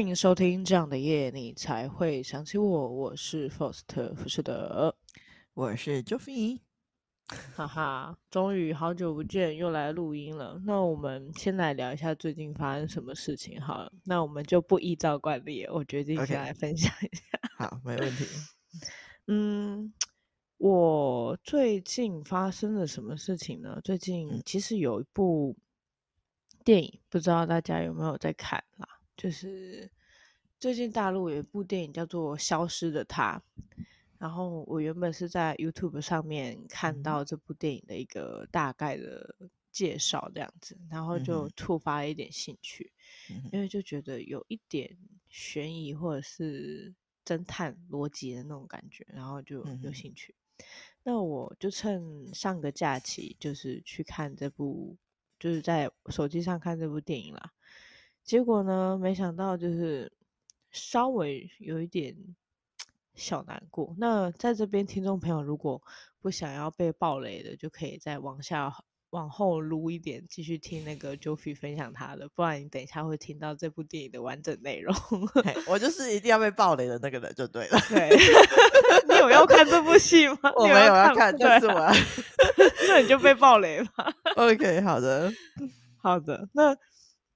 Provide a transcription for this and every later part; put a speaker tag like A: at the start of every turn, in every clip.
A: 欢迎收听这样的夜，你才会想起我。我是 Faust 福士德，
B: 我是 Joffy。
A: 哈哈，终于好久不见，又来录音了。那我们先来聊一下最近发生什么事情好了。那我们就不依照惯例，我决定先来分享一下。
B: 好，没问题。
A: 嗯，我最近发生了什么事情呢？最近其实有一部电影，不知道大家有没有在看啦？就是最近大陆有一部电影叫做《消失的她》，然后我原本是在 YouTube 上面看到这部电影的一个大概的介绍这样子，然后就触发了一点兴趣，因为就觉得有一点悬疑或者是侦探逻辑的那种感觉，然后就有兴趣。那我就趁上个假期，就是去看这部，就是在手机上看这部电影啦。结果呢，没想到就是稍微有一点小难过。那在这边，听众朋友如果不想要被暴雷的，就可以再往下往后撸一点，继续听那个 Joffy 分享他的。不然你等一下会听到这部电影的完整内容。
B: 我就是一定要被暴雷的那个人，就对了。
A: 对，你有要看这部戏吗？
B: 我没有要看，但是我要
A: 那你就被暴雷吧。
B: OK，好的，
A: 好的，那。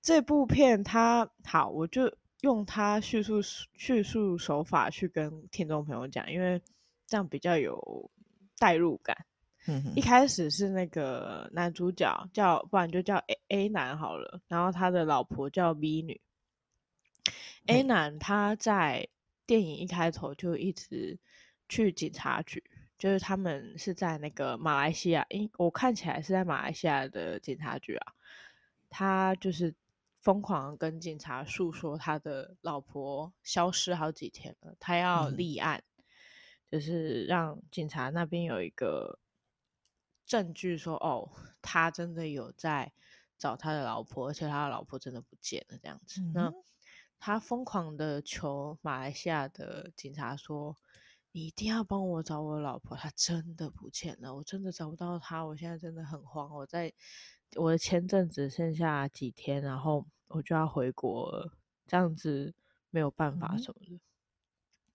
A: 这部片它好，我就用它叙述叙述手法去跟听众朋友讲，因为这样比较有代入感。一开始是那个男主角叫，不然就叫 A A 男好了，然后他的老婆叫 B 女。A 男他在电影一开头就一直去警察局，就是他们是在那个马来西亚，因我看起来是在马来西亚的警察局啊，他就是。疯狂跟警察诉说他的老婆消失好几天了，他要立案，嗯、就是让警察那边有一个证据说，哦，他真的有在找他的老婆，而且他的老婆真的不见了这样子。嗯、那他疯狂的求马来西亚的警察说，你一定要帮我找我老婆，她真的不见了，我真的找不到她，我现在真的很慌，我在我的签证只剩下几天，然后。我就要回国了，这样子没有办法什么的。嗯、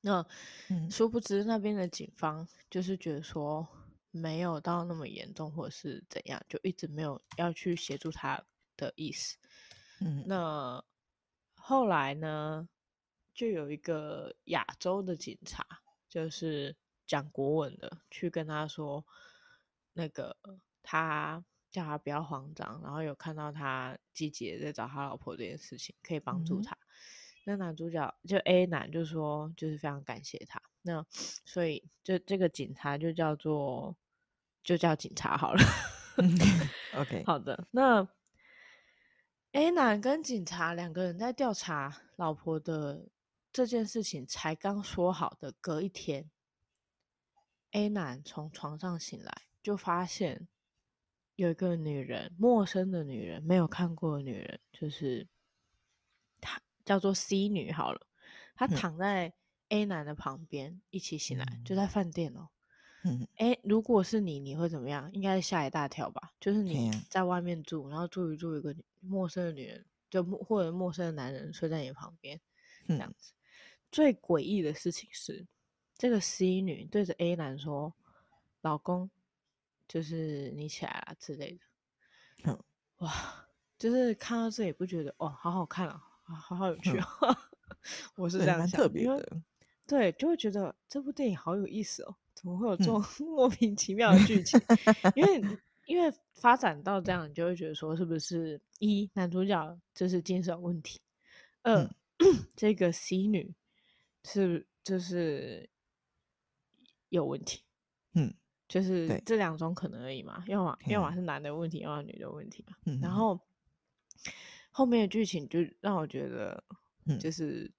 A: 那殊不知那边的警方就是觉得说没有到那么严重，或者是怎样，就一直没有要去协助他的意思。嗯，那后来呢，就有一个亚洲的警察，就是讲国文的，去跟他说，那个他。叫他不要慌张，然后有看到他积极的在找他老婆这件事情，可以帮助他。嗯、那男主角就 A 男就说，就是非常感谢他。那所以就这个警察就叫做就叫警察好了。
B: OK，
A: 好的。那 A 男跟警察两个人在调查老婆的这件事情，才刚说好的，隔一天，A 男从床上醒来就发现。有一个女人，陌生的女人，没有看过的女人，就是她，叫做 C 女好了。她躺在 A 男的旁边，嗯、一起醒来，就在饭店哦。嗯，哎，如果是你，你会怎么样？应该吓一大跳吧？就是你在外面住，然后住一住，一个陌生的女人，就或者陌生的男人睡在你旁边，这样子。嗯、最诡异的事情是，这个 C 女对着 A 男说：“老公。”就是你起来啊之类的，嗯，哇，就是看到这也不觉得哇，好好看啊，好好有趣啊，嗯、我是这样想，特别的，对，就会觉得这部电影好有意思哦，怎么会有这种 莫名其妙的剧情？嗯、因为因为发展到这样，你就会觉得说，是不是一男主角就是精神问题，二、嗯、这个 C 女是就是有问题，嗯。就是这两种可能而已嘛，要么要么是男的问题，要么女的问题嘛。嗯、然后后面的剧情就让我觉得，就是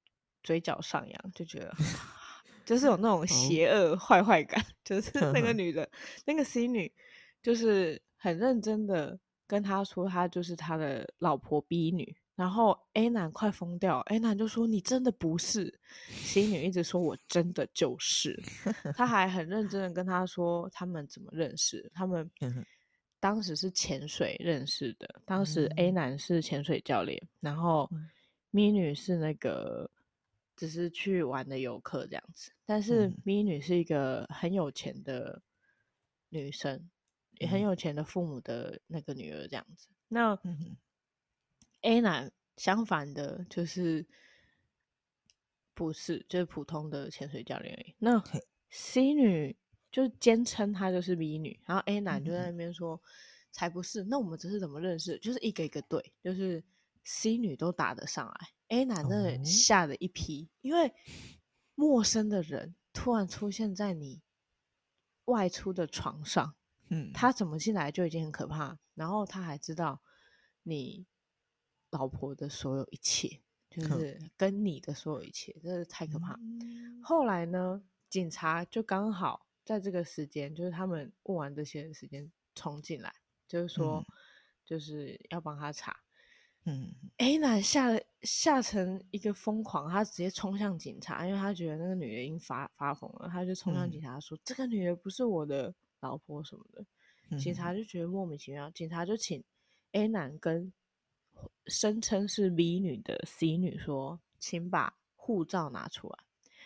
A: 嘴角上扬，嗯、就觉得 就是有那种邪恶坏坏感。哦、就是那个女的，那个 C 女，就是很认真的跟他说，她就是他的老婆 B 女。然后 A 男快疯掉，A 男就说：“你真的不是。”C 女一直说：“我真的就是。”他还很认真的跟他说他们怎么认识，他们当时是潜水认识的。当时 A 男是潜水教练，然后咪女是那个只是去玩的游客这样子，但是咪女是一个很有钱的女生，也很有钱的父母的那个女儿这样子。那 A 男相反的，就是不是就是普通的潜水教练而已。那 C 女就坚称她就是 B 女，然后 A 男就在那边说才不是。那我们这是怎么认识？就是一个一个对，就是 C 女都打得上来，A 男真的吓了一批，因为陌生的人突然出现在你外出的床上，嗯，他怎么进来就已经很可怕，然后他还知道你老婆的所有一切，就是跟你的所有一切，真的太可怕。后来呢，警察就刚好在这个时间，就是他们问完这些时间冲进来，就是说就是要帮他查。嗯，A 男吓了吓成一个疯狂，他直接冲向警察，因为他觉得那个女的已经发发疯了，他就冲向警察说：“嗯、这个女的不是我的老婆什么的。嗯”警察就觉得莫名其妙，警察就请 A 男跟声称是 B 女的 C 女说：“请把护照拿出来。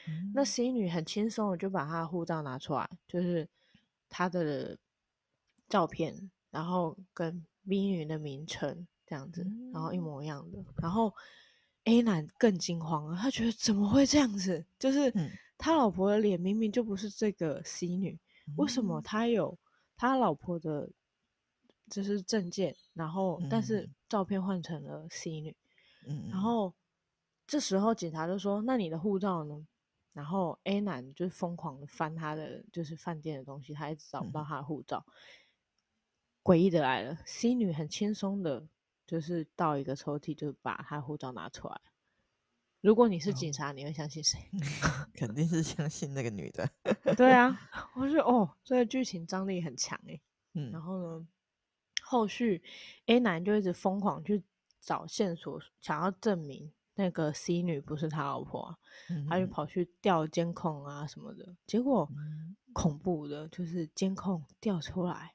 A: 嗯”那 C 女很轻松的就把她的护照拿出来，就是她的照片，然后跟 B 女的名称。这样子，然后一模一样的，然后 A 男更惊慌了，他觉得怎么会这样子？就是他老婆的脸明明就不是这个 C 女，为什么他有他老婆的，就是证件，然后但是照片换成了 C 女，然后这时候警察就说：“那你的护照呢？”然后 A 男就疯狂的翻他的就是饭店的东西，他一直找不到他的护照。诡异的来了，C 女很轻松的。就是到一个抽屉，就把他护照拿出来。如果你是警察，哦、你会相信谁？
B: 肯定是相信那个女的。
A: 对啊，我觉得哦，这个剧情张力很强哎。嗯，然后呢，后续 A 男就一直疯狂去找线索，想要证明那个 C 女不是他老婆，啊，嗯、他就跑去调监控啊什么的。结果、嗯、恐怖的就是监控调出来，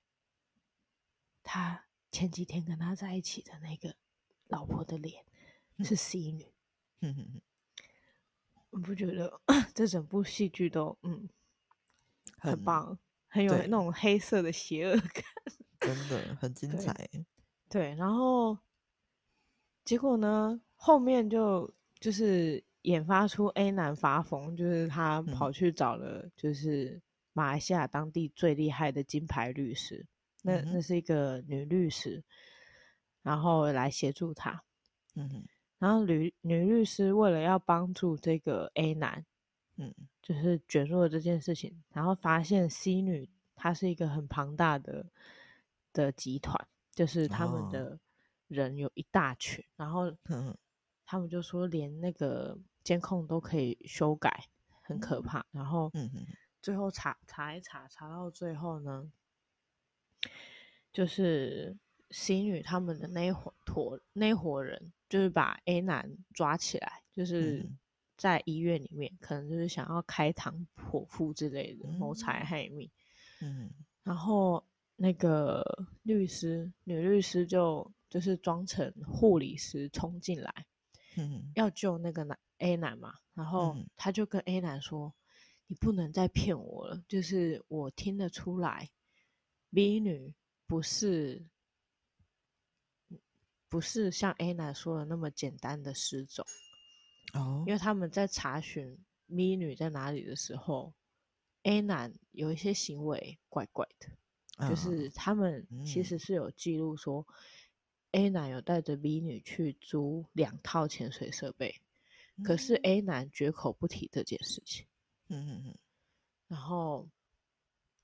A: 他。前几天跟他在一起的那个老婆的脸是 C 女，嗯哼哼，我不觉得 这整部戏剧都嗯很，很棒，很有那种黑色的邪恶感，
B: 真的很精彩对。
A: 对，然后结果呢，后面就就是研发出 A 男发疯，就是他跑去找了就是马来西亚当地最厉害的金牌律师。那那是一个女律师，然后来协助他。嗯哼，然后女女律师为了要帮助这个 A 男，嗯，就是卷入了这件事情，然后发现 C 女她是一个很庞大的的集团，就是他们的人有一大群，哦、然后他们就说连那个监控都可以修改，很可怕。然后最后查查一查，查到最后呢。就是 C 女他们的那一伙坨那伙人，就是把 A 男抓起来，就是在医院里面，可能就是想要开膛破腹之类的，谋财害命。嗯，然后那个律师女律师就就是装成护理师冲进来，嗯，要救那个男 A 男嘛，然后他就跟 A 男说：“你不能再骗我了，就是我听得出来。” B 女不是不是像 A 男说的那么简单的失踪哦，因为他们在查询 B 女在哪里的时候，A 男有一些行为怪怪的，就是他们其实是有记录说 A 男有带着 B 女去租两套潜水设备，可是 A 男绝口不提这件事情。嗯嗯嗯，然后。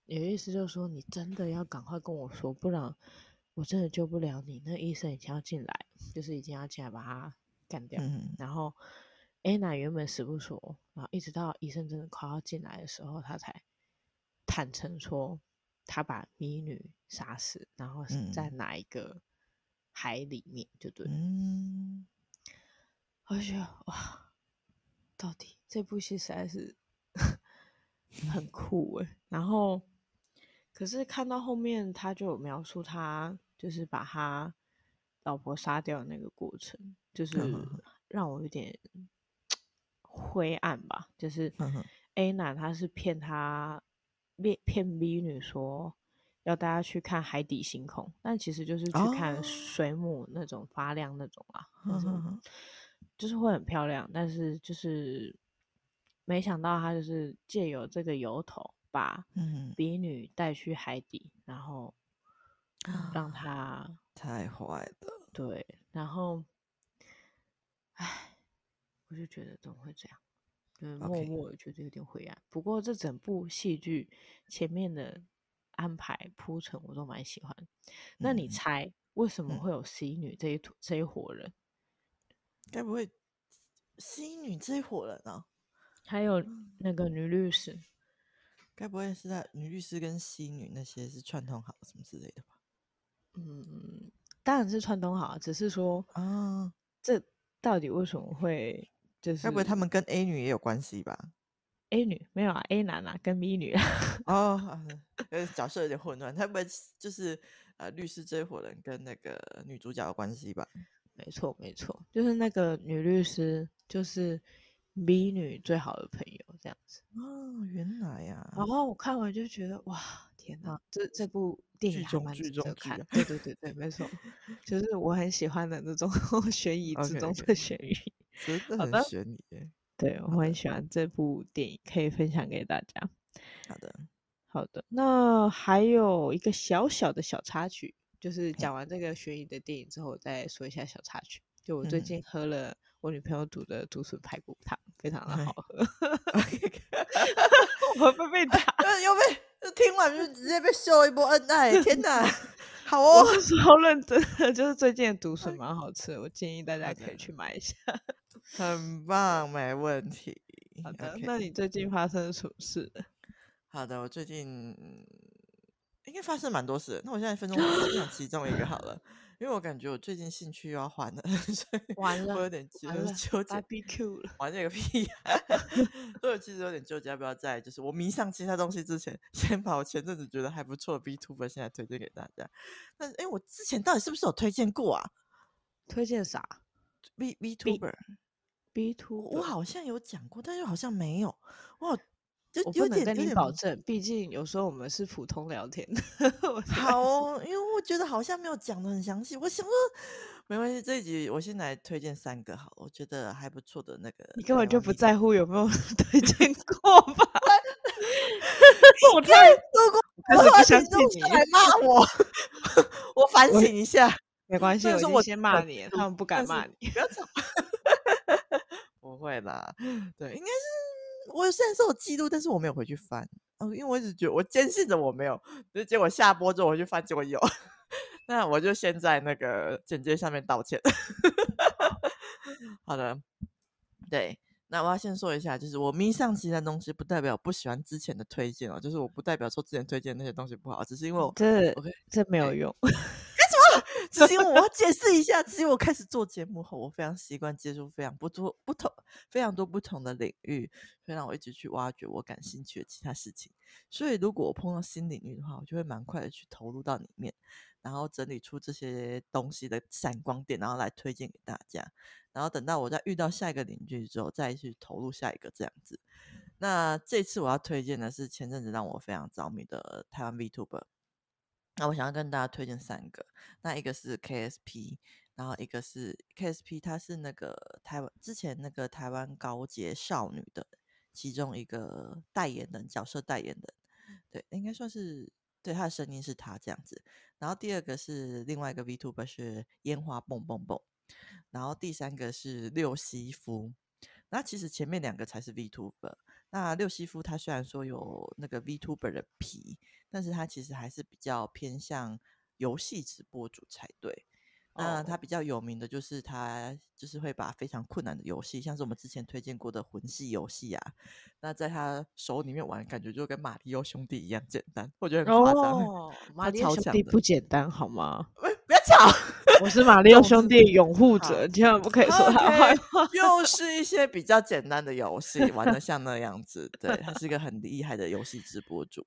A: 有意思就是说，你真的要赶快跟我说，不然我真的救不了你。那医生已经要进来，就是已经要进来把他干掉。嗯、然后 A 男原本死不说，然后一直到医生真的快要进来的时候，他才坦诚说他把咪女杀死，然后是在哪一个海里面，就对。嗯，我觉得哇，到底这部戏实在是 很酷诶。然后。可是看到后面，他就有描述他就是把他老婆杀掉的那个过程，就是让我有点 灰暗吧，就是 A 男他是骗他骗骗 B 女说要大家去看海底星空，但其实就是去看水母那种发亮那种啊，就是会很漂亮，但是就是没想到他就是借由这个由头把 B 女带去海底，然后让他
B: 太坏了，
A: 对，然后。唉，我就觉得怎么会这样？就是默默觉得有点灰暗。不过这整部戏剧前面的安排铺陈我都蛮喜欢。嗯、那你猜为什么会有 C 女这一这一伙人？
B: 该不会 C 女这一伙人啊？
A: 还有那个女律师，
B: 该不会是在女律师跟 C 女那些是串通好什么之类的吧？
A: 嗯，当然是串通好，只是说啊这。到底为什么会就是？
B: 该不会他们跟 A 女也有关系吧
A: ？A 女没有啊，A 男啊，跟 B 女啊。
B: 哦，角色有点混乱。他们就是呃，律师这一伙人跟那个女主角有关系吧？
A: 没错，没错，就是那个女律师，就是 B 女最好的朋友这样子。
B: 哦，原来呀、啊。
A: 然后我看完就觉得哇。天呐，这这部电影还蛮值得看。对对对对，没错，就是我很喜欢的那种 悬疑之中的悬疑。
B: 真的很悬疑。
A: 对，我很喜欢这部电影，可以分享给大家。
B: 好的，
A: 好的。那还有一个小小的小插曲，就是讲完这个悬疑的电影之后，我再说一下小插曲。就我最近喝了我女朋友煮的竹笋排骨汤，非常的好喝。我会被打，
B: 又被。听完就直接被秀一波恩爱，天哪！好哦，
A: 我是超认真的，就是最近的竹笋蛮好吃的，我建议大家可以去买一下。
B: 很棒，没问题。
A: 好的，Okay. 那你最近发生什么事？
B: 好的，我最近应该发生蛮多事。那我现在一分钟分享其中一个好了。因为我感觉我最近兴趣又要换了，所以我有点纠纠结。
A: BBQ 了，
B: 玩这个屁！所以我其实有点纠结，要不要在就是我迷上其他东西之前，先把我前阵子觉得还不错的 B Tuber 现在推荐给大家。但是，哎，我之前到底是不是有推荐过啊？
A: 推荐啥
B: ？B B Tuber B Tuber？我好像有讲过，但是好像没有。我。
A: 我不能跟你保证，毕竟有时候我们是普通聊天。
B: 好哦，因为我觉得好像没有讲的很详细。我想说，没关系，这一集我先来推荐三个好了，我觉得还不错的那个。
A: 你根本就不在乎有没有 推 荐过吧？
B: 我太如果我不相信你来骂我，我反省一下。
A: 没关系，我先骂你，他们不敢骂你。不要吵。
B: 不会啦，对，应该是。我虽然说我记录，但是我没有回去翻，哦，因为我一直觉得我坚信着我没有，就结果下播之后我去翻，结果有，那我就先在那个简介上面道歉。好的，对，那我要先说一下，就是我迷上其他东西，不代表不喜欢之前的推荐哦，就是我不代表说之前推荐那些东西不好，只是因为我
A: 这 OK 这没有用。
B: 只是因为我要解释一下，只有我开始做节目后，我非常习惯接触非常不多、不同、非常多不同的领域，所以让我一直去挖掘我感兴趣的其他事情。所以如果我碰到新领域的话，我就会蛮快的去投入到里面，然后整理出这些东西的闪光点，然后来推荐给大家。然后等到我再遇到下一个领域之后，再去投入下一个这样子。那这次我要推荐的是前阵子让我非常着迷的台湾 VTuber。那我想要跟大家推荐三个，那一个是 KSP，然后一个是 KSP，他是那个台湾之前那个台湾高阶少女的其中一个代言人，角色代言人，对，应该算是对他的声音是他这样子。然后第二个是另外一个 VTuber 是烟花蹦蹦蹦，然后第三个是六西夫，那其实前面两个才是 VTuber。那六西夫他虽然说有那个 VTuber 的皮，但是他其实还是比较偏向游戏直播主才对。那他比较有名的就是他就是会把非常困难的游戏，像是我们之前推荐过的魂系游戏啊，那在他手里面玩，感觉就跟马里奥兄弟一样简单，我觉得很夸张。
A: 哦，马里奥兄弟不简单好吗？
B: 不要吵。
A: 我是马里奥兄弟拥护者，千万不可以说他坏话。
B: 又是一些比较简单的游戏，玩的像那样子。对，他是一个很厉害的游戏直播主。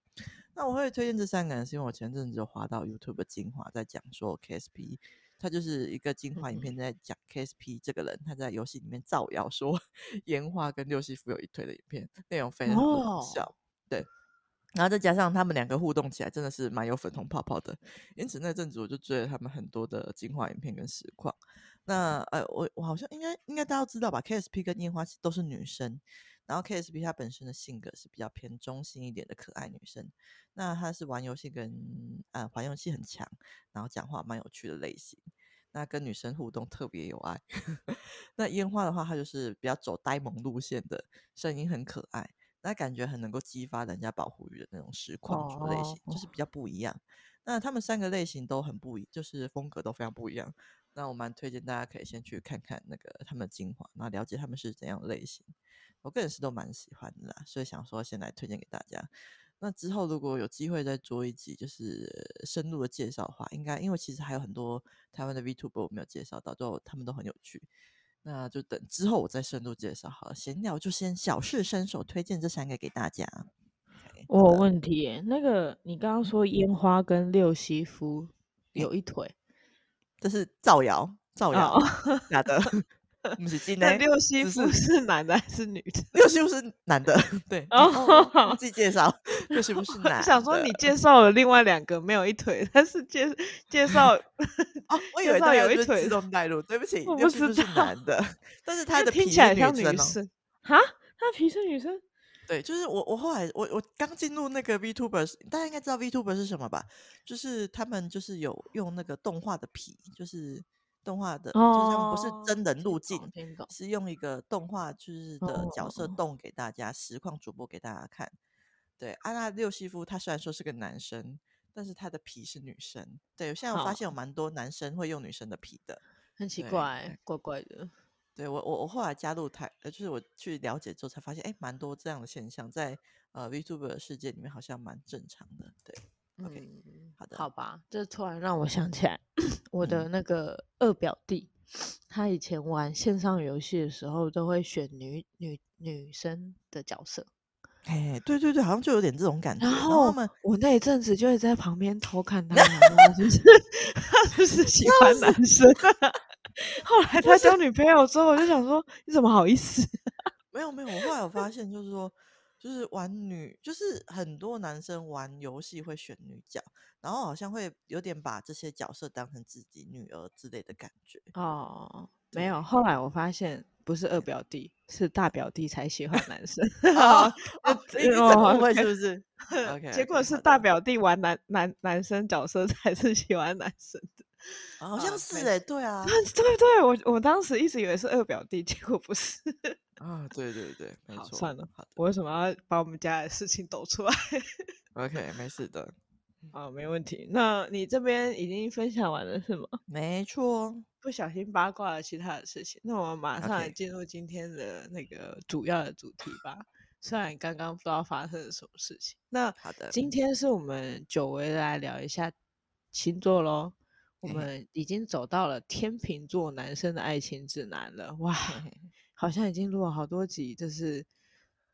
B: 那我会推荐这三个人，是因为我前阵子就滑到 YouTube 精华，在讲说 KSP 他就是一个精华影片，在讲 KSP 这个人，他在游戏里面造谣说 烟花跟六西服有一腿的影片，内容非常的好笑。哦、对，然后再加上他们两个互动起来，真的是蛮有粉红泡泡的。因此那阵子我就追了他们很多的精华影片跟实况。那呃，我我好像应该应该大家都知道吧？KSP 跟烟花都是女生。然后 KSP 她本身的性格是比较偏中性一点的可爱女生，那她是玩游戏跟呃玩游戏很强，然后讲话蛮有趣的类型，那跟女生互动特别有爱。那烟花的话，她就是比较走呆萌路线的，声音很可爱，那感觉很能够激发人家保护欲的那种实况主类型，就是比较不一样。那他们三个类型都很不一，就是风格都非常不一样。那我蛮推荐大家可以先去看看那个他们的精华，然后了解他们是怎样的类型。我个人是都蛮喜欢的啦，所以想说先来推荐给大家。那之后如果有机会再做一集，就是深入的介绍的话，应该因为其实还有很多台湾的 VTuber 我没有介绍到，都他们都很有趣。那就等之后我再深度介绍好了。闲聊就先小试身手，推荐这三个给大家。Okay,
A: 我有问题耶，那个你刚刚说烟花跟六西夫有一腿，
B: 这是造谣，造谣，假的。不是金的。
A: 六西夫是男的还是女的？
B: 六西夫是男的，对。哦，自己介绍，六西夫是男的。
A: 想说你介绍了另外两个没有一腿，但是介介绍
B: 哦，我以为他有一腿自动带入，对不起，六西夫是男的，但是他的皮是女生。
A: 哈，他的皮是女生？
B: 对，就是我我后来我我刚进入那个 VTuber，大家应该知道 VTuber 是什么吧？就是他们就是有用那个动画的皮，就是。动画的，哦、就是他们不是真人入镜，是用一个动画就是的角色动给大家，哦、实况主播给大家看。对，安、啊、娜六西夫他虽然说是个男生，但是他的皮是女生。对，现在我发现有蛮多男生会用女生的皮的，
A: 很奇怪，怪怪的。
B: 对我我我后来加入台，呃，就是我去了解之后才发现，哎，蛮多这样的现象在呃 VTuber 的世界里面好像蛮正常的。对。OK，好的，
A: 好吧，这突然让我想起来，我的那个二表弟，他以前玩线上游戏的时候，都会选女女女生的角色。
B: 哎，对对对，好像就有点这种感觉。
A: 然后我们，我那一阵子就会在旁边偷看他，他就是 他就是喜欢男生。后来他交女朋友之后，我就想说，你怎么好意思？
B: 没有没有，我后来有发现，就是说。就是玩女，就是很多男生玩游戏会选女角，然后好像会有点把这些角色当成自己女儿之类的感觉。
A: 哦，没有，后来我发现不是二表弟，是大表弟才喜欢男生。
B: 哦，哦，会是不是？
A: OK，结果是大表弟玩男男男生角色才是喜欢男生的。
B: 好像是哎，对啊，
A: 对对对，我我当时一直以为是二表弟，结果不是。
B: 啊，对对对，没错。
A: 算了，好的，我为什么要把我们家的事情抖出来
B: ？OK，没事的。
A: 好，没问题。那你这边已经分享完了是吗？
B: 没错，
A: 不小心八卦了其他的事情。那我们马上来进入今天的那个主要的主题吧。虽然刚刚不知道发生了什么事情。那好的，今天是我们久违的来聊一下星座喽。我们已经走到了天秤座男生的爱情指南了，哇！好像已经录了好多集，就是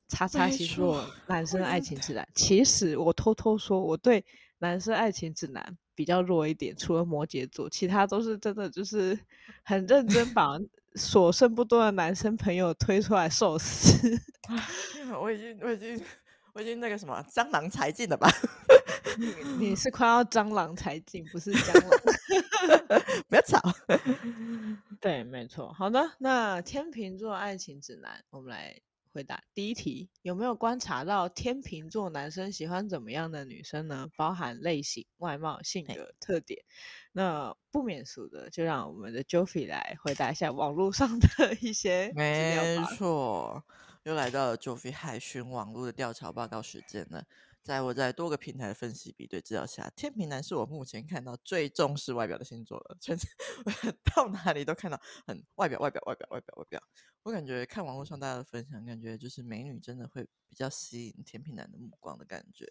A: 叉叉星座男生爱情指南。其实我偷偷说，我对男生爱情指南比较弱一点，除了摩羯座，其他都是真的就是 很认真把所剩不多的男生朋友推出来受死。
B: 我已经，我已经，我已经那个什么蟑螂才尽了吧？
A: 你你是快要蟑螂才尽，不是蟑螂。
B: 不要吵。
A: 对，没错。好的，那天秤座爱情指南，我们来回答第一题：有没有观察到天秤座男生喜欢怎么样的女生呢？包含类型、外貌、性格特点。那不免俗的，就让我们的 Joffy 来回答一下网络上的一些。
B: 没错，又来到了 Joffy 海巡网络的调查报告时间了。在我在多个平台的分析比对资料下，天秤男是我目前看到最重视外表的星座了。全 到哪里都看到很外表，外表，外表，外表，外表。我感觉看网络上大家的分享，感觉就是美女真的会比较吸引天秤男的目光的感觉。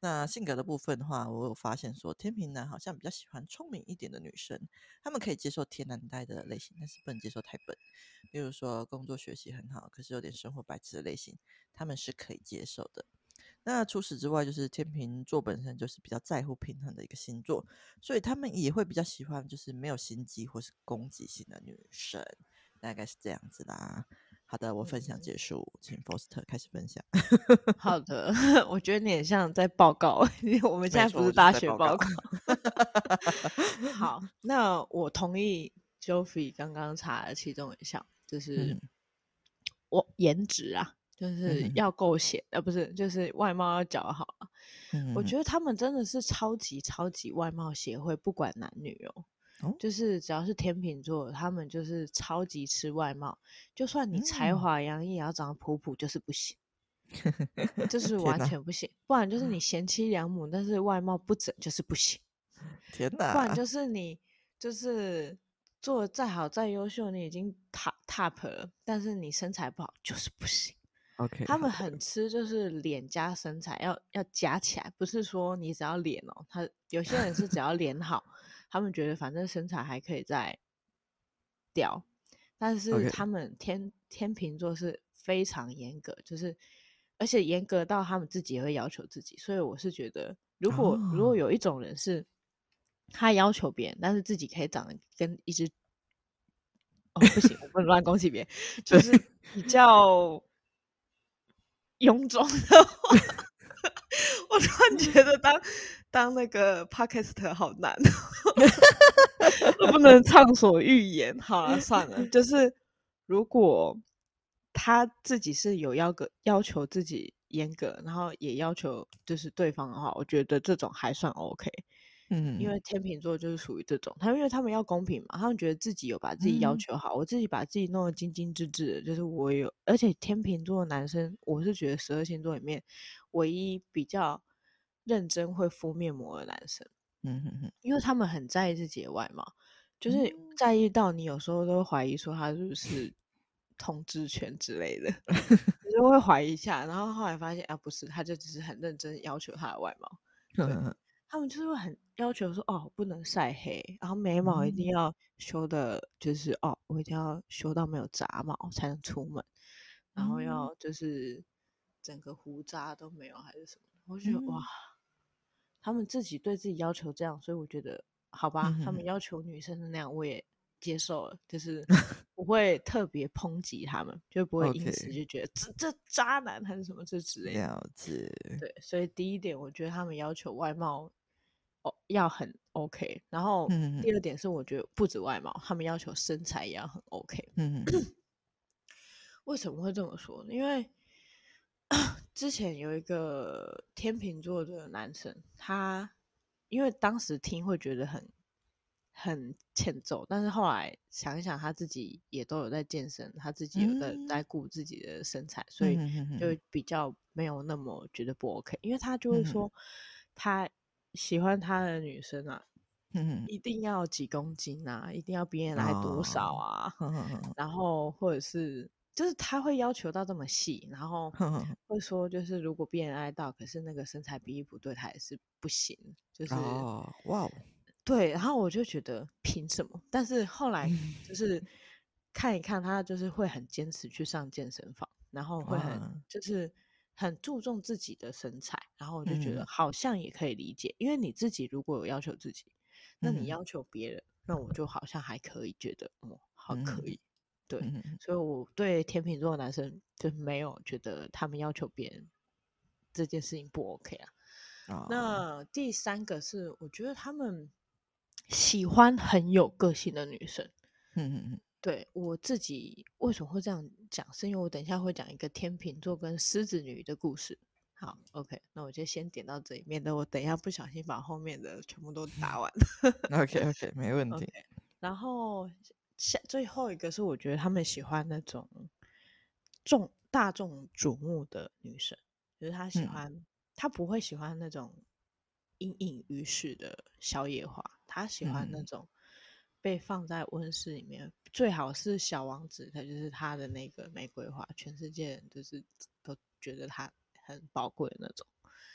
B: 那性格的部分的话，我有发现说，天秤男好像比较喜欢聪明一点的女生，他们可以接受天然呆的类型，但是不能接受太笨。例如说工作学习很好，可是有点生活白痴的类型，他们是可以接受的。那除此之外，就是天秤座本身就是比较在乎平衡的一个星座，所以他们也会比较喜欢就是没有心机或是攻击性的女生，大概是这样子啦。好的，我分享结束，嗯、请 Foster 开始分享。
A: 好 的，我觉得你很像在报告，因为我们现在不是大学报告。好，那我同意 Joffy 刚刚查的其中一项，就是、嗯、我颜值啊，就是要够显，而、嗯、不是就是外貌要姣好、啊嗯。我觉得他们真的是超级超级外貌协会，不管男女哦。就是只要是天秤座，他们就是超级吃外貌，就算你才华洋溢，也要长得普普，就是不行，就是完全不行。不然就是你贤妻良母，但是外貌不整，就是不行。
B: 天哪！
A: 不然就是你就是做的再好再优秀，你已经 top top 了，但是你身材不好，就是不行。
B: OK，
A: 他们很吃就是脸加身材要要加起来，不是说你只要脸哦，他有些人是只要脸好。他们觉得反正身材还可以再掉，但是他们天.天秤座是非常严格，就是而且严格到他们自己也会要求自己。所以我是觉得，如果、oh. 如果有一种人是他要求别人，但是自己可以长得跟一只哦不行，我不能乱恭喜别人，就是比较臃肿的话。我突然觉得当当那个 Podcast 好难，我不能畅所欲言。好了，算了，就是如果他自己是有要个要求自己严格，然后也要求就是对方的话，我觉得这种还算 OK。嗯，因为天秤座就是属于这种，他因为他们要公平嘛，他们觉得自己有把自己要求好，嗯、我自己把自己弄得精精致致的，就是我有，而且天秤座的男生，我是觉得十二星座里面唯一比较认真会敷面膜的男生，嗯哼哼，因为他们很在意自己的外貌，就是在意到你有时候都会怀疑说他是不是统治权之类的，就会怀疑一下，然后后来发现啊不是，他就只是很认真要求他的外貌，对。他们就是会很要求说，哦，不能晒黑，然后眉毛一定要修的，就是、嗯、哦，我一定要修到没有杂毛才能出门，然后要就是整个胡渣都没有还是什么，我觉得、嗯、哇，他们自己对自己要求这样，所以我觉得好吧，嗯、他们要求女生的那样，我也接受了，就是 不会特别抨击他们，就不会因此就觉得、这这渣男还是什么这之类的。了解。对，所以第一点，我觉得他们要求外貌。哦，要很 OK，然后第二点是，我觉得不止外貌，嗯、他们要求身材也要很 OK。嗯，为什么会这么说呢？因为 之前有一个天秤座的男生，他因为当时听会觉得很很欠揍，但是后来想一想，他自己也都有在健身，他自己有在在顾自己的身材，所以就比较没有那么觉得不 OK。因为他就会说他。喜欢他的女生啊，嗯，一定要几公斤啊，一定要比人来多少啊，哦、然后或者是就是他会要求到这么细，然后会说就是如果比人爱到，可是那个身材比例不对，他也是不行，就是、哦、哇，对，然后我就觉得凭什么？但是后来 就是看一看他，就是会很坚持去上健身房，然后会很就是。很注重自己的身材，然后我就觉得好像也可以理解，嗯、因为你自己如果有要求自己，那你要求别人，嗯、那我就好像还可以觉得，哦，好可以，嗯、对、嗯，所以我对天秤座的男生就没有觉得他们要求别人这件事情不 OK 啊。哦、那第三个是，我觉得他们喜欢很有个性的女生。嗯嗯嗯。对，我自己为什么会这样讲？是因为我等一下会讲一个天秤座跟狮子女的故事。好，OK，那我就先点到这里，面的我等一下不小心把后面的全部都打完。
B: OK OK，没问 题。Okay,
A: 然后下最后一个是，我觉得他们喜欢那种众大众瞩目的女生，就是他喜欢，嗯、他不会喜欢那种隐隐于市的小野花，他喜欢那种。被放在温室里面，最好是小王子，他就是他的那个玫瑰花，全世界人就是都觉得他很宝贵的那种。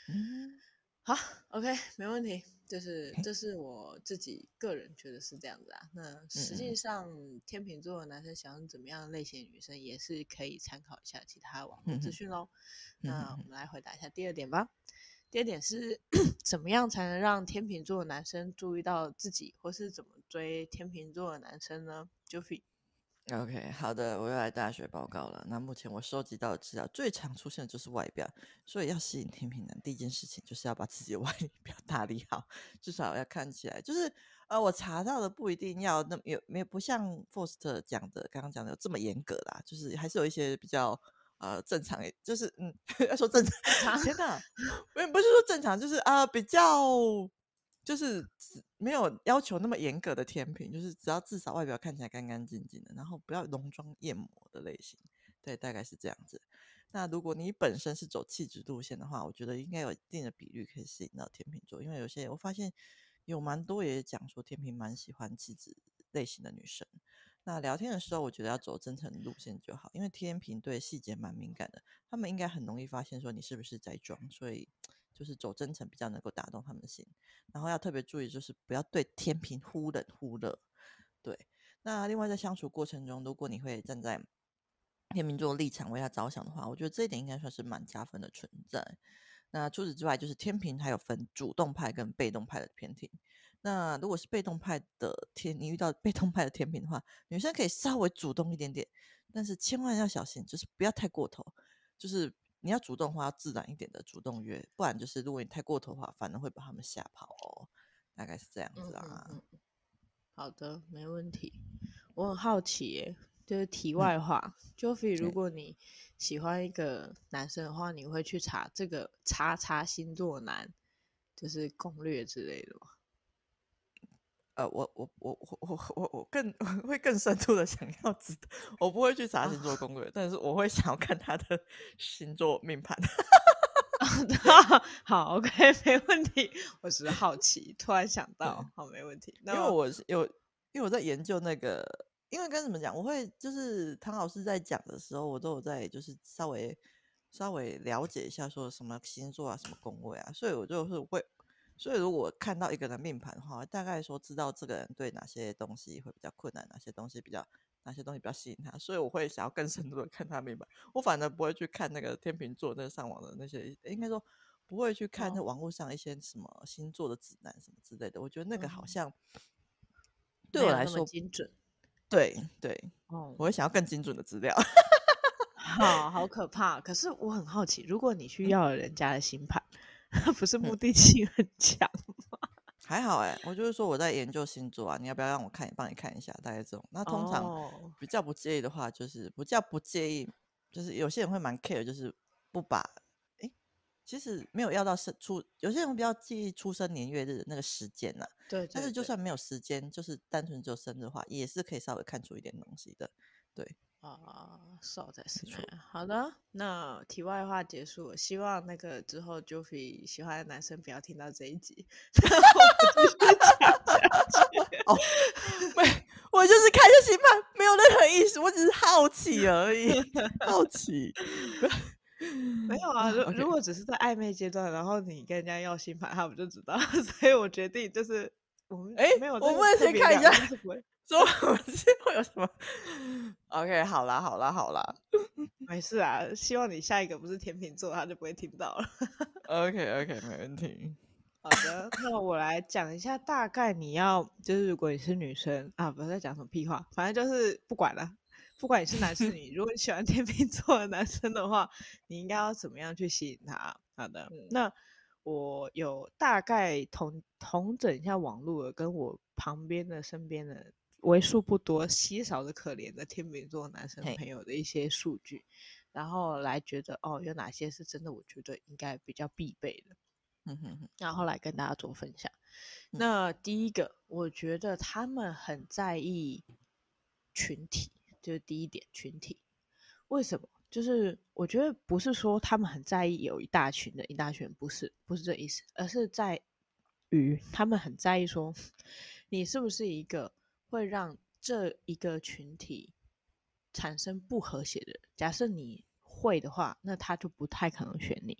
A: 嗯，好，OK，没问题。就是这是我自己个人觉得是这样子啊。那实际上，天秤座的男生想怎么样类型的女生，也是可以参考一下其他网络资讯喽。那我们来回答一下第二点吧。第二点是怎么样才能让天秤座的男生注意到自己，或是怎么追天秤座的男生呢？Joffy。
B: OK，好的，我又来大学报告了。那目前我收集到的资料，最常出现的就是外表。所以要吸引天秤男，第一件事情就是要把自己的 外表打理好，至少要看起来就是呃，我查到的不一定要那么有没有不像 Forst 讲的刚刚讲的有这么严格啦，就是还是有一些比较呃正常，就是嗯 要说正常，天哪，不不是说正常，就是啊、呃、比较。就是没有要求那么严格的天秤，就是只要至少外表看起来干干净净的，然后不要浓妆艳抹的类型，对，大概是这样子。那如果你本身是走气质路线的话，我觉得应该有一定的比率可以吸引到天秤座，因为有些我发现有蛮多也讲说天秤蛮喜欢气质类型的女生。那聊天的时候，我觉得要走真诚路线就好，因为天秤对细节蛮敏感的，他们应该很容易发现说你是不是在装，所以。就是走真诚比较能够打动他们的心，然后要特别注意，就是不要对天秤忽冷忽热。对，那另外在相处过程中，如果你会站在天秤座立场为他着想的话，我觉得这一点应该算是蛮加分的存在。那除此之外，就是天平还有分主动派跟被动派的天秤。那如果是被动派的天，你遇到被动派的天品的话，女生可以稍微主动一点点，但是千万要小心，就是不要太过头，就是。你要主动的话，要自然一点的主动约，不然就是如果你太过头的话，反而会把他们吓跑哦。大概是这样子啊。
A: 嗯嗯嗯、好的，没问题。我很好奇耶，就是题外话 Joffy 如果你喜欢一个男生的话，你会去查这个叉叉星座男，就是攻略之类的吗？
B: 呃，我我我我我我我更我 会更深度的想要知道，我不会去查星座攻略，啊、但是我会想要看他的星座命盘。
A: 好，OK，没问题。我只是好奇，突然想到，好，没问题。因
B: 为我有，因为我在研究那个，因为跟怎么讲，我会就是唐老师在讲的时候，我都有在就是稍微稍微了解一下，说什么星座啊，什么宫位啊，所以我就是会。所以，如果看到一个人命盘的话，大概说知道这个人对哪些东西会比较困难，哪些东西比较哪些东西比较吸引他，所以我会想要更深度的看他命盘。我反而不会去看那个天秤座那个上网的那些，应该说不会去看那网络上一些什么星座的指南什么之类的。我觉得那个好像对我来说
A: 精准。
B: 对对，哦，我会想要更精准的资料。
A: 好好可怕。可是我很好奇，如果你去要了人家的星盘。他 不是目的性很强吗？
B: 嗯、还好哎、欸，我就是说我在研究星座啊，你要不要让我看，帮你看一下大概这种？那通常比较不介意的话，就是比较不介意，就是有些人会蛮 care，就是不把哎、欸，其实没有要到生出，有些人比较介意出生年月日的那个时间呐、啊。
A: 对，
B: 但是就算没有时间，就是单纯只有生日的话，也是可以稍微看出一点东西的。对。
A: 啊，少在四川。好的，那题外话结束了。希望那个之后 Joffy 喜欢的男生不要听到这一集。
B: 哦，没，我就是看着星盘，没有任何意思，我只是好奇而已，好奇。
A: 没有啊，如.如果只是在暧昧阶段，然后你跟人家要新盘，他们就知道。所以我决定就是我们哎，没有，我
B: 们先看一下。说我是会有什么？OK，好啦，好啦，好啦，
A: 没事啊。希望你下一个不是天秤座，他就不会听到了。
B: OK，OK，okay, okay, 没问题。
A: 好的，那我来讲一下，大概你要就是，如果你是女生啊，不是在讲什么屁话，反正就是不管了，不管你是男是女，如果你喜欢天秤座的男生的话，你应该要怎么样去吸引他？好的，嗯、那我有大概同同整一下网络，跟我旁边的、身边的。为数不多、稀少的可怜的天秤座男生朋友的一些数据，然后来觉得哦，有哪些是真的？我觉得应该比较必备的，嗯哼哼，然后来跟大家做分享。那第一个，我觉得他们很在意群体，就是第一点，群体。为什么？就是我觉得不是说他们很在意有一大群的一大群，不是，不是这意思，而是在于他们很在意说 你是不是一个。会让这一个群体产生不和谐的人。假设你会的话，那他就不太可能选你，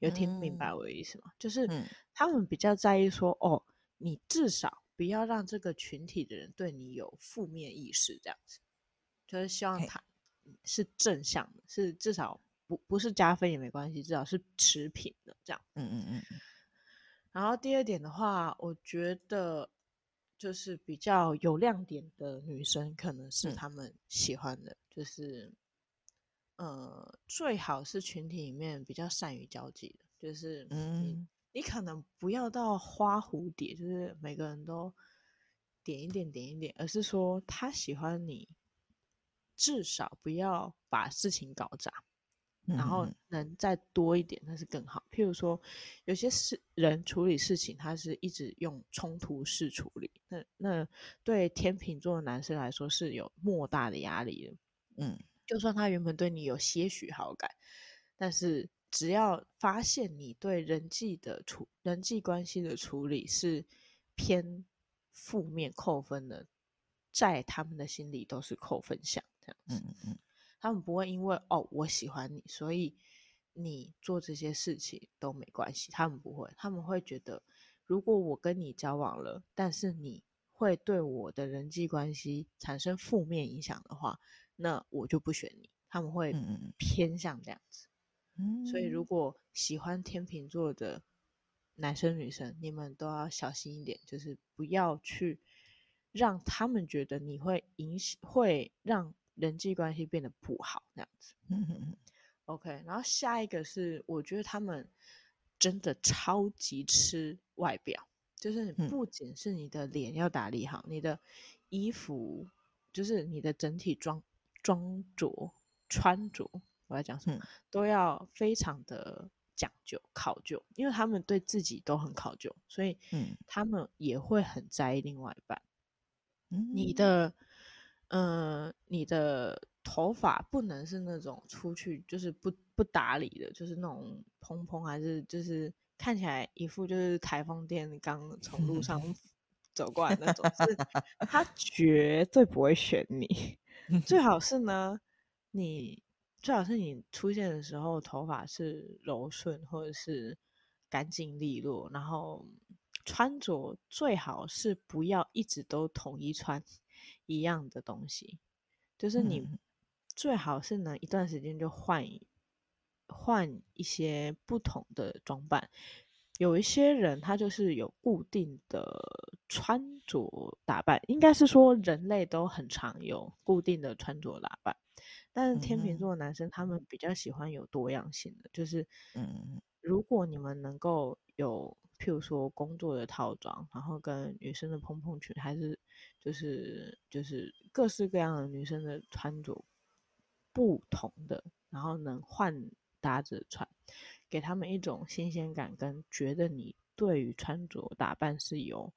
A: 有听明白我的意思吗？
B: 嗯、
A: 就是他们比较在意说，哦，你至少不要让这个群体的人对你有负面意识，这样子，就是希望他是正向的，是至少不不是加分也没关系，至少是持平的这样。嗯嗯嗯。然后第二点的话，我觉得就是比较有亮点的女生，可能是他们喜欢的，嗯、就是。呃，最好是群体里面比较善于交际的，就是你、嗯、你可能不要到花蝴蝶，就是每个人都点一点点一点，而是说他喜欢你，至少不要把事情搞砸，嗯、然后能再多一点那是更好。譬如说，有些事人处理事情，他是一直用冲突式处理，那那对天秤座的男生来说是有莫大的压力的，嗯。就算他原本对你有些许好感，但是只要发现你对人际的处人际关系的处理是偏负面扣分的，在他们的心里都是扣分项这样子。嗯嗯，他们不会因为哦我喜欢你，所以你做这些事情都没关系。他们不会，他们会觉得如果我跟你交往了，但是你会对我的人际关系产生负面影响的话。那我就不选你，他们会偏向这样子。嗯，所以如果喜欢天秤座的男生女生，你们都要小心一点，就是不要去让他们觉得你会影响，会让人际关系变得不好那样子。嗯 OK，然后下一个是，我觉得他们真的超级吃外表，就是不仅是你的脸要打理好，你的衣服，就是你的整体装。装着、穿着，我要讲什么、嗯、都要非常的讲究、考究，因为他们对自己都很考究，所以他们也会很在意另外一半。嗯、你的，呃，你的头发不能是那种出去就是不不打理的，就是那种蓬蓬，还是就是看起来一副就是台风天刚 从路上走过来那种，是 他绝对不会选你。最好是呢，你最好是你出现的时候头发是柔顺或者是干净利落，然后穿着最好是不要一直都统一穿一样的东西，就是你最好是能一段时间就换一换一些不同的装扮。有一些人他就是有固定的穿着打扮，应该是说人类都很常有固定的穿着打扮，但是天秤座的男生他们比较喜欢有多样性的，就是，嗯，如果你们能够有，譬如说工作的套装，然后跟女生的蓬蓬裙，还是就是就是各式各样的女生的穿着不同的，然后能换搭着穿。给他们一种新鲜感，跟觉得你对于穿着打扮是有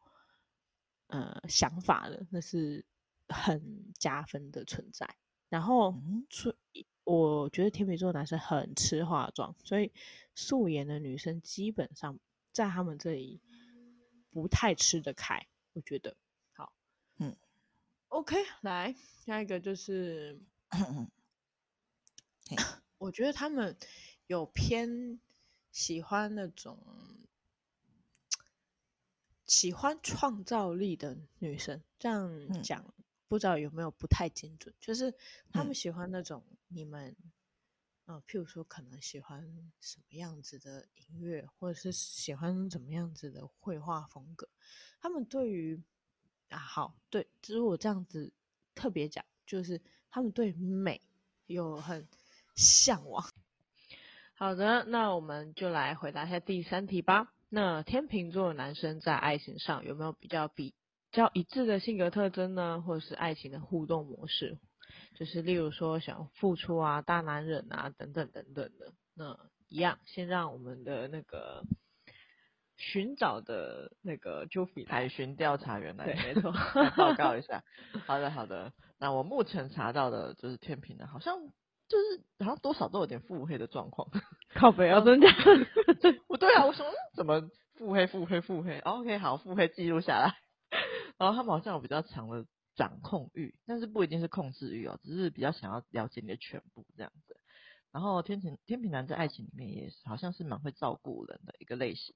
A: 呃想法的，那是很加分的存在。然后，所以我觉得天秤座男生很吃化妆，所以素颜的女生基本上在他们这里不太吃得开。我觉得好，嗯，OK，来下一个就是，我觉得他们有偏。喜欢那种喜欢创造力的女生，这样讲、嗯、不知道有没有不太精准。就是他们喜欢那种你们，嗯、呃，譬如说可能喜欢什么样子的音乐，或者是喜欢怎么样子的绘画风格。他们对于啊，好，对，只是我这样子特别讲，就是他们对美有很向往。好的，那我们就来回答一下第三题吧。那天秤座男生在爱情上有没有比较比较一致的性格特征呢？或者是爱情的互动模式？就是例如说想付出啊、大男人啊等等等等的。那一样，先让我们的那个寻找的那个 Joffy 海巡调查员来，对，没错，报告一下。好的，好的。那我目前查到的就是天秤的，好像。就是好像多少都有点腹黑的状况，靠北要增加，不对啊，我说怎么腹黑腹黑腹黑？OK，好，腹黑记录下来。然后他们好像有比较强的掌控欲，但是不一定是控制欲哦，只是比较想要了解你的全部这样子。
B: 然后天平天平男在爱情里面也是好像是蛮会照顾人的一个类型，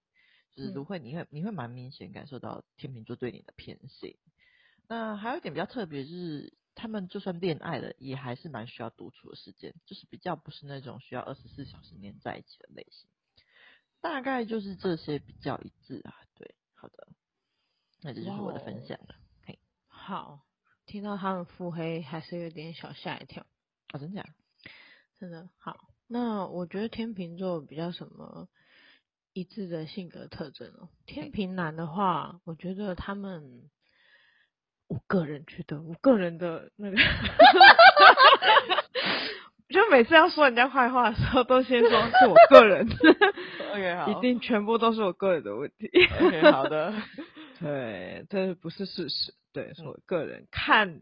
B: 就是如会你会你会蛮明显感受到天秤座对你的偏心。那还有一点比较特别，就是他们就算恋爱了，也还是蛮需要独处的时间，就是比较不是那种需要二十四小时黏在一起的类型。大概就是这些比较一致啊。对，好的，那这就是我的分享了。嘿，
A: 好，听到他们腹黑还是有点小吓一跳。
B: 啊、哦，真假？
A: 真的好，那我觉得天秤座比较什么一致的性格特征哦。天平男的话，我觉得他们，我个人觉得，我个人的那个，就每次要说人家坏话的时候，都先说是我个人。
B: OK，好，
A: 一定全部都是我个人的问题。
B: OK，好的，
A: 对，这不是事实，对，是我个人看。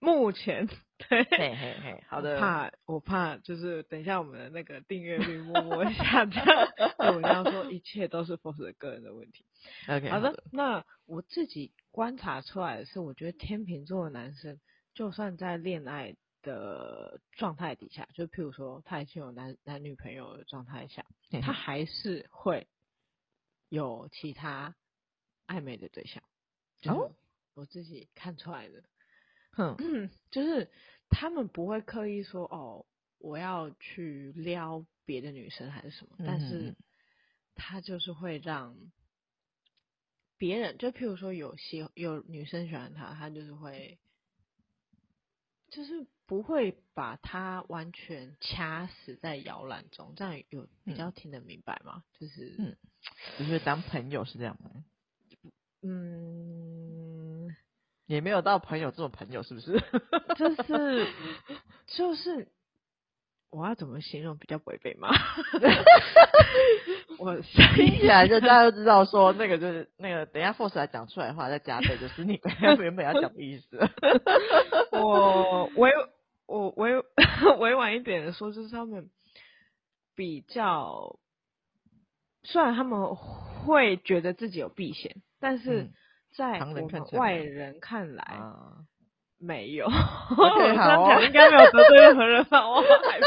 A: 目前 对，
B: 嘿嘿嘿，好的。
A: 我怕我怕就是等一下我们的那个订阅率默默下降，我要说一切都是 Force 个人的问题。
B: OK，
A: 好的，好的。那我自己观察出来的是，我觉得天秤座的男生，就算在恋爱的状态底下，就譬如说他已经有男男女朋友的状态下，他还是会有其他暧昧的对象。哦，我自己看出来的。嗯，就是他们不会刻意说哦，我要去撩别的女生还是什么，嗯、但是他就是会让别人，就譬如说有喜有女生喜欢他，他就是会，就是不会把他完全掐死在摇篮中，这样有比较听得明白吗？就是，嗯，
B: 就是当朋友是这样吗？
A: 嗯。
B: 也没有到朋友这种朋友，是不是？
A: 就是 就是，我要怎么形容比较不会被骂？我
B: 听起来就大家都知道说那个就是那个，等一下 Force 来讲出来的话再加倍，就是你原本要讲的意思。
A: 我委我委委婉一点的说，就是他们比较，虽然他们会觉得自己有避嫌，但是。嗯在我们外人看来，没有。我这样讲应该没有得罪任何人吧？我好害怕。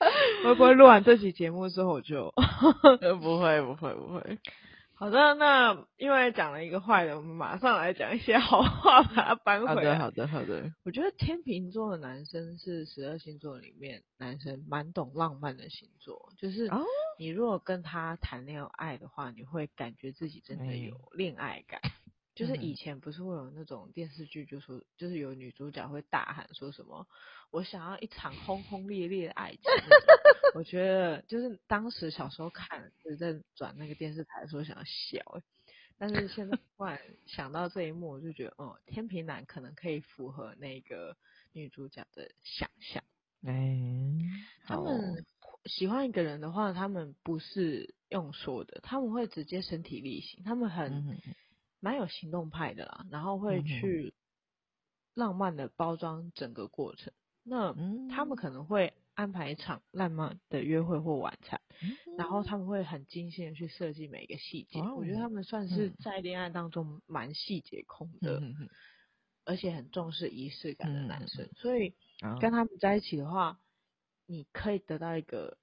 A: 会不会录完这期节目之后就？
B: 不会，不会，不会。
A: 好的，那因为讲了一个坏的，我们马上来讲一些好话，把它搬回来。
B: 好的，好的，好的。
A: 我觉得天秤座的男生是十二星座里面男生蛮懂浪漫的星座，就是你如果跟他谈恋爱的话，你会感觉自己真的有恋爱感。就是以前不是会有那种电视剧，就说就是有女主角会大喊说什么“我想要一场轰轰烈烈的爱情”，我觉得就是当时小时候看，就是在转那个电视台的时候想要笑，但是现在 突然想到这一幕，我就觉得哦，天平男可能可以符合那个女主角的想象。
B: 哎，
A: 他们喜欢一个人的话，他们不是用说的，他们会直接身体力行，他们很。蛮有行动派的啦，然后会去浪漫的包装整个过程。那他们可能会安排一场浪漫的约会或晚餐，然后他们会很精心的去设计每一个细节。我觉得他们算是在恋爱当中蛮细节控的，而且很重视仪式感的男生。所以跟他们在一起的话，你可以得到一个。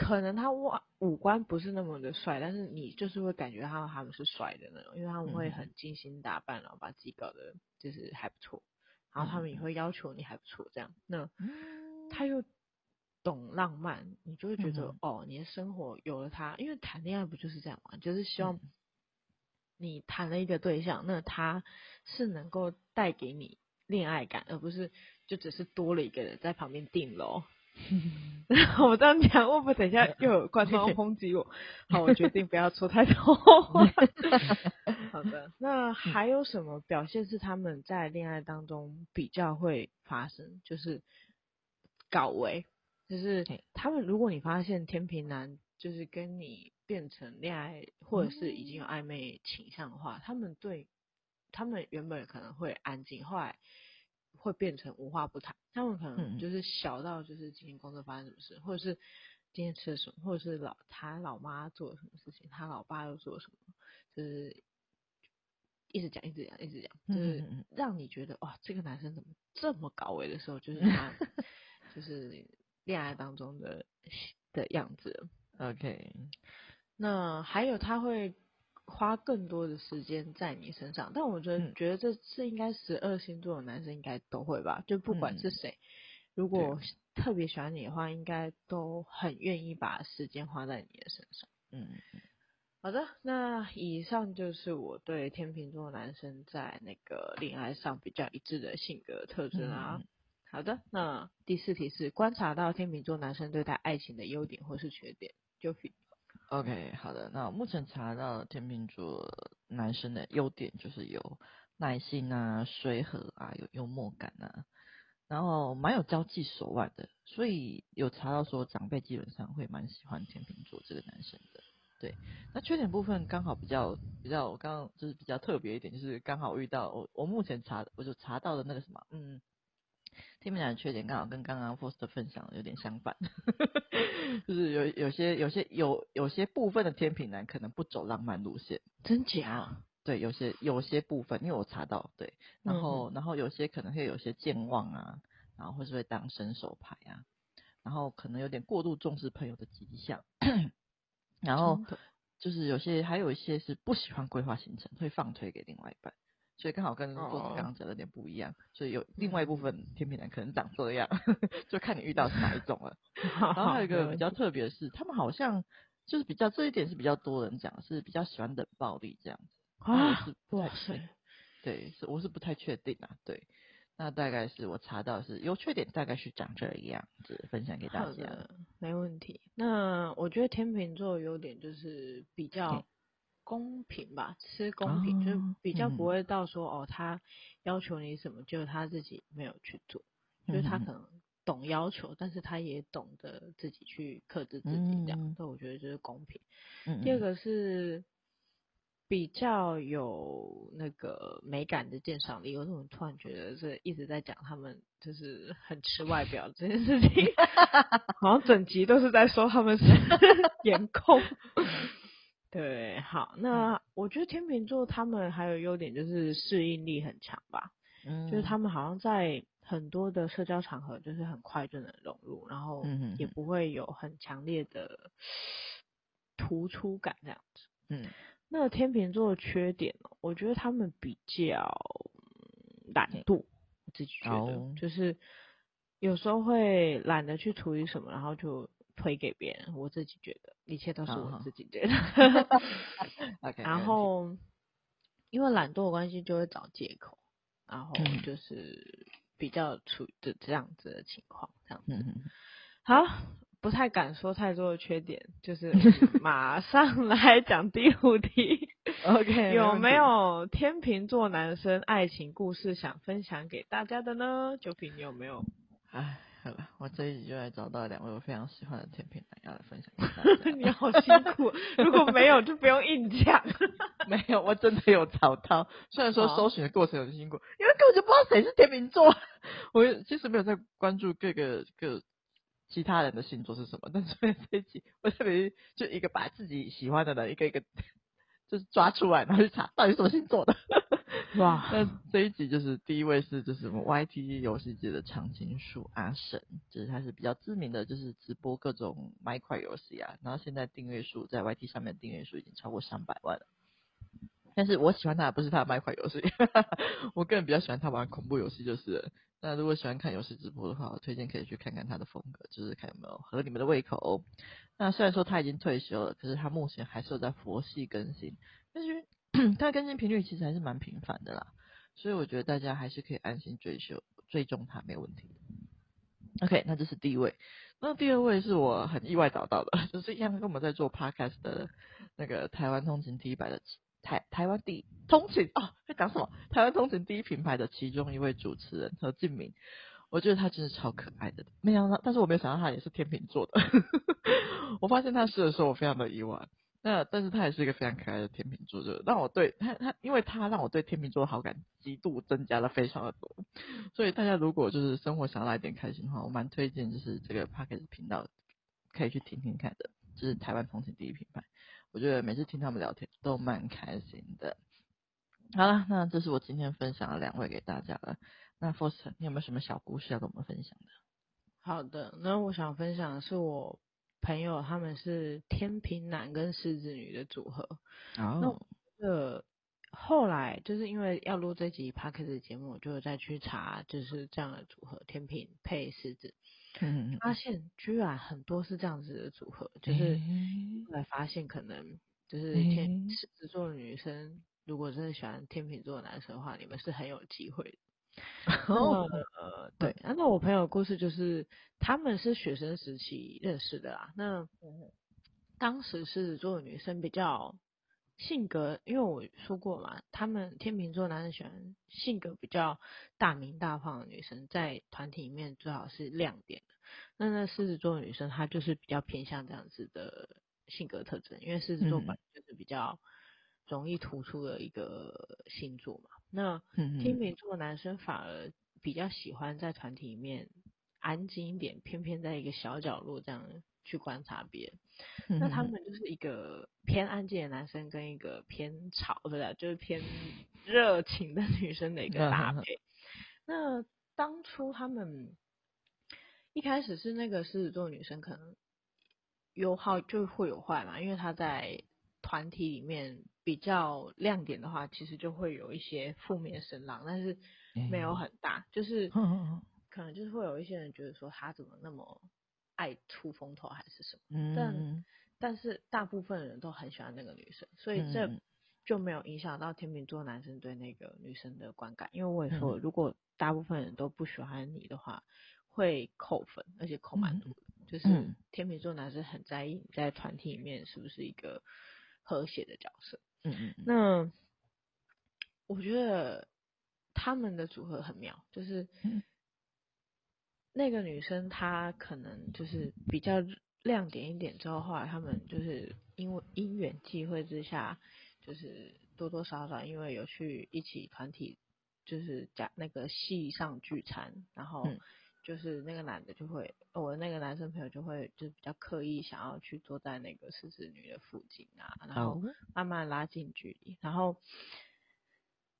A: 可能他外五官不是那么的帅，但是你就是会感觉他他们是帅的那种，因为他们会很精心打扮，然后把自己搞得就是还不错，然后他们也会要求你还不错这样。那他又懂浪漫，你就会觉得哦，你的生活有了他，因为谈恋爱不就是这样嘛，就是希望你谈了一个对象，那他是能够带给你恋爱感，而不是就只是多了一个人在旁边顶楼。我这样讲，会不会等一下又有观众抨击我？好，我决定不要说太多话。好的，那还有什么表现是他们在恋爱当中比较会发生？就是搞维，就是他们。如果你发现天平男就是跟你变成恋爱，或者是已经有暧昧倾向的话，他们对他们原本可能会安静，后来。会变成无话不谈，他们可能就是小到就是今天工作发生什么事，嗯、或者是今天吃了什么，或者是老他老妈做了什么事情，他老爸又做了什么，就是一直讲一直讲一直讲，就是让你觉得哇，这个男生怎么这么高维的时候，就是他 就是恋爱当中的的样子。
B: OK，
A: 那还有他会花更多的时间在你身上，但我觉得、嗯、觉得这是应该十二星座的男生应该都会吧，就不管是谁，嗯、如果特别喜欢你的话，应该都很愿意把时间花在你的身上。
B: 嗯。
A: 好的，那以上就是我对天秤座男生在那个恋爱上比较一致的性格特征啊。嗯、好的，那第四题是观察到天秤座男生对待爱情的优点或是缺点，就
B: OK，好的，那我目前查到天秤座男生的优点就是有耐心啊、随和啊、有幽默感啊，然后蛮有交际手腕的，所以有查到说长辈基本上会蛮喜欢天秤座这个男生的。对，那缺点部分刚好比较比较，我刚刚就是比较特别一点，就是刚好遇到我我目前查我就查到的那个什么，嗯，天秤男的缺点刚好跟刚刚 Foster 分享的有点相反，就是有有些有些有有些部分的天平男可能不走浪漫路线，
A: 真假？
B: 对，有些有些部分，因为我查到对，然后、嗯、然后有些可能会有些健忘啊，然后或是会当伸手牌啊，然后可能有点过度重视朋友的迹象。然后就是有些还有一些是不喜欢规划行程，会放推给另外一半，所以刚好跟作者刚刚讲的有点不一样，所以有另外一部分天秤男可能长这样，就看你遇到是哪一种了。然后还有一个比较特别的是，他们好像就是比较这一点是比较多人讲，是比较喜欢冷暴力这样子。
A: 啊，哇塞，
B: 对，是 我是不太确定啊，对。那大概是我查到是优缺点，大概是长这样子，分享给大家。
A: 没问题。那我觉得天秤座的优点就是比较公平吧，是公平，哦、就是比较不会到说、嗯、哦，他要求你什么，就他自己没有去做，嗯、就是他可能懂要求，但是他也懂得自己去克制自己这样，所以、嗯、我觉得就是公平。嗯、第二个是。比较有那个美感的鉴赏力，我怎么突然觉得这一直在讲他们就是很吃外表这件事情，好像整集都是在说他们是 颜控。对，好，那我觉得天秤座他们还有优点就是适应力很强吧，嗯，就是他们好像在很多的社交场合就是很快就能融入，然后也不会有很强烈的突出感这样子，嗯。那天秤座的缺点呢？我觉得他们比较懒惰，我自己觉得就是有时候会懒得去处理什么，然后就推给别人。我自己觉得一切都是我自己觉得。然后因为懒惰的关系，就会找借口，然后就是比较处于这这样子的情况，这样子。好。不太敢说太多的缺点，就是 马上来讲第五题。OK，有没有天秤座男生爱情故事想分享给大家的呢？九品，你有没有？
B: 哎，好了，我这一集就来找到两位我非常喜欢的甜品男要来分享给大家。
A: 你好辛苦，如果没有就不用硬讲。
B: 没有，我真的有找到。虽然说搜寻的过程很辛苦，因为根本就不知道谁是天秤座。我其实没有在关注各个各。其他人的星座是什么？但是这一集我特别就一个把自己喜欢的人一个一个就是抓出来，然后去查到底什么星座的。哇！那这一集就是第一位是就是我们 YT 游戏界的常青树阿神，就是他是比较知名的，就是直播各种麦块游戏啊。然后现在订阅数在 YT 上面订阅数已经超过三百万了。但是我喜欢他不是他的麦块游戏，我个人比较喜欢他玩恐怖游戏，就是。那如果喜欢看游戏直播的话，我推荐可以去看看他的风格，就是看有没有合你们的胃口。那虽然说他已经退休了，可是他目前还是有在佛系更新，但是 他更新频率其实还是蛮频繁的啦，所以我觉得大家还是可以安心追求追踪他，没有问题。OK，那这是第一位。那第二位是我很意外找到的，就是一样跟我们在做 Podcast 的那个台湾通勤 T 一百的。台台湾第通勤哦，在讲什么？台湾通勤第一品牌的其中一位主持人何敬明，我觉得他真是超可爱的。没想到，但是我没有想到他也是天秤座的。我发现他是的时候，我非常的意外。那但是他也是一个非常可爱的天秤座，就让我对他他，因为他让我对天秤座的好感极度增加了非常的多。所以大家如果就是生活想要来点开心的话，我蛮推荐就是这个 Pocket 频道可以去听听看的，就是台湾同情第一品牌。我觉得每次听他们聊天都蛮开心的。好了，那这是我今天分享的两位给大家了。那 Foster，你有没有什么小故事要跟我们分享的？
A: 好的，那我想分享的是我朋友他们是天平男跟狮子女的组合。
B: 哦。
A: 那后来就是因为要录这集 Podcast 的节目，我就再去查就是这样的组合，天平配狮子。嗯，发现居然很多是这样子的组合，就是后来发现可能就是天狮子座的女生，如果真的喜欢天秤座的男生的话，你们是很有机会的。哦，呃，对，那我朋友的故事就是他们是学生时期认识的啦。那当时狮子座的女生比较性格，因为我说过嘛，他们天秤座男生喜欢性格比较大明大放的女生，在团体里面最好是亮点的。那那狮子座的女生她就是比较偏向这样子的性格特征，因为狮子座本来就是比较容易突出的一个星座嘛。那天秤座男生反而比较喜欢在团体里面安静一点，偏偏在一个小角落这样去观察别人。那他们就是一个偏安静的男生跟一个偏吵的，就是偏热情的女生的一个搭配。那当初他们一开始是那个狮子座女生可能有好就会有坏嘛，因为她在团体里面比较亮点的话，其实就会有一些负面声浪，但是没有很大，就是可能就是会有一些人觉得说他怎么那么。爱出风头还是什么？嗯、但但是大部分人都很喜欢那个女生，所以这就没有影响到天秤座男生对那个女生的观感。因为我也说，如果大部分人都不喜欢你的话，会扣分，而且扣蛮多的。就是天秤座男生很在意你在团体里面是不是一个和谐的角色。嗯嗯。那我觉得他们的组合很妙，就是。那个女生她可能就是比较亮点一点，之后后来他们就是因为因缘际会之下，就是多多少少因为有去一起团体，就是讲那个戏上聚餐，然后就是那个男的就会，我的那个男生朋友就会就比较刻意想要去坐在那个狮子女的附近啊，然后慢慢拉近距离，然后。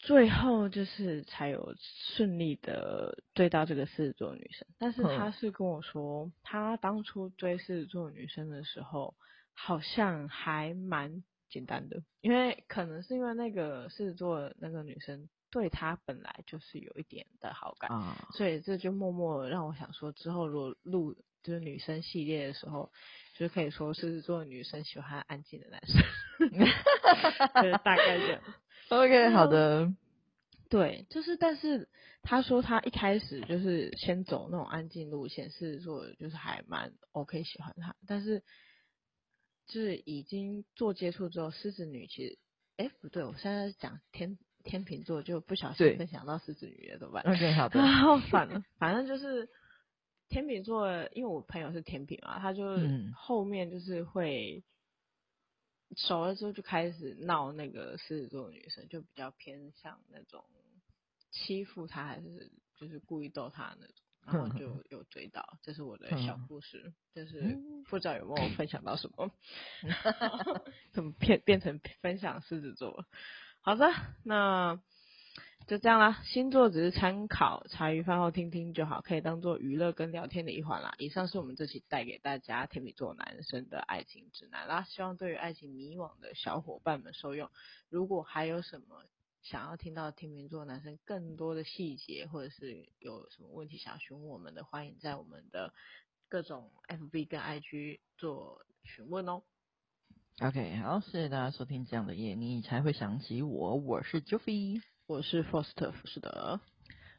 A: 最后就是才有顺利的追到这个狮子座女生，但是他是跟我说，他当初追狮子座女生的时候，好像还蛮简单的，因为可能是因为那个狮子座那个女生对他本来就是有一点的好感，所以这就默默让我想说，之后如果录就是女生系列的时候，就是可以说狮子座女生喜欢安静的男生，就是大概这样。
B: OK，好的。
A: 对，就是，但是他说他一开始就是先走那种安静路线，是说就是还蛮 OK 喜欢他，但是就是已经做接触之后，狮子女其实，哎，不对，我现在讲天天秤座就不小心分享到狮子女了，怎么办
B: ？OK，好的。
A: 然后反了，反正就是天秤座，因为我朋友是天秤嘛，他就后面就是会。熟了之后就开始闹那个狮子座的女生，就比较偏向那种欺负她，还是就是故意逗她那种，然后就有追到。这是我的小故事，就是不知道有没有分享到什么，怎么变变成分享狮子座？好的，那。就这样啦，星座只是参考，茶余饭后听听就好，可以当做娱乐跟聊天的一环啦。以上是我们这期带给大家天秤座男生的爱情指南啦，希望对于爱情迷惘的小伙伴们受用。如果还有什么想要听到天秤座男生更多的细节，或者是有什么问题想要询问我们的，欢迎在我们的各种 FB 跟 IG 做询问哦。
B: OK，好，谢谢大家收听这样的夜，你才会想起我，我是 Joffy。
A: 我是 Foster，是的。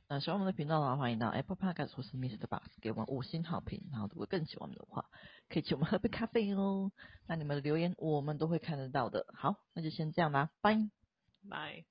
B: 那喜欢我们的频道的话，欢迎到 Apple Podcast 或是 MixerBox 给我们五星好评。然后如果更喜欢我们的话，可以请我们喝杯咖啡哦。那你们的留言我们都会看得到的。好，那就先这样啦，拜拜。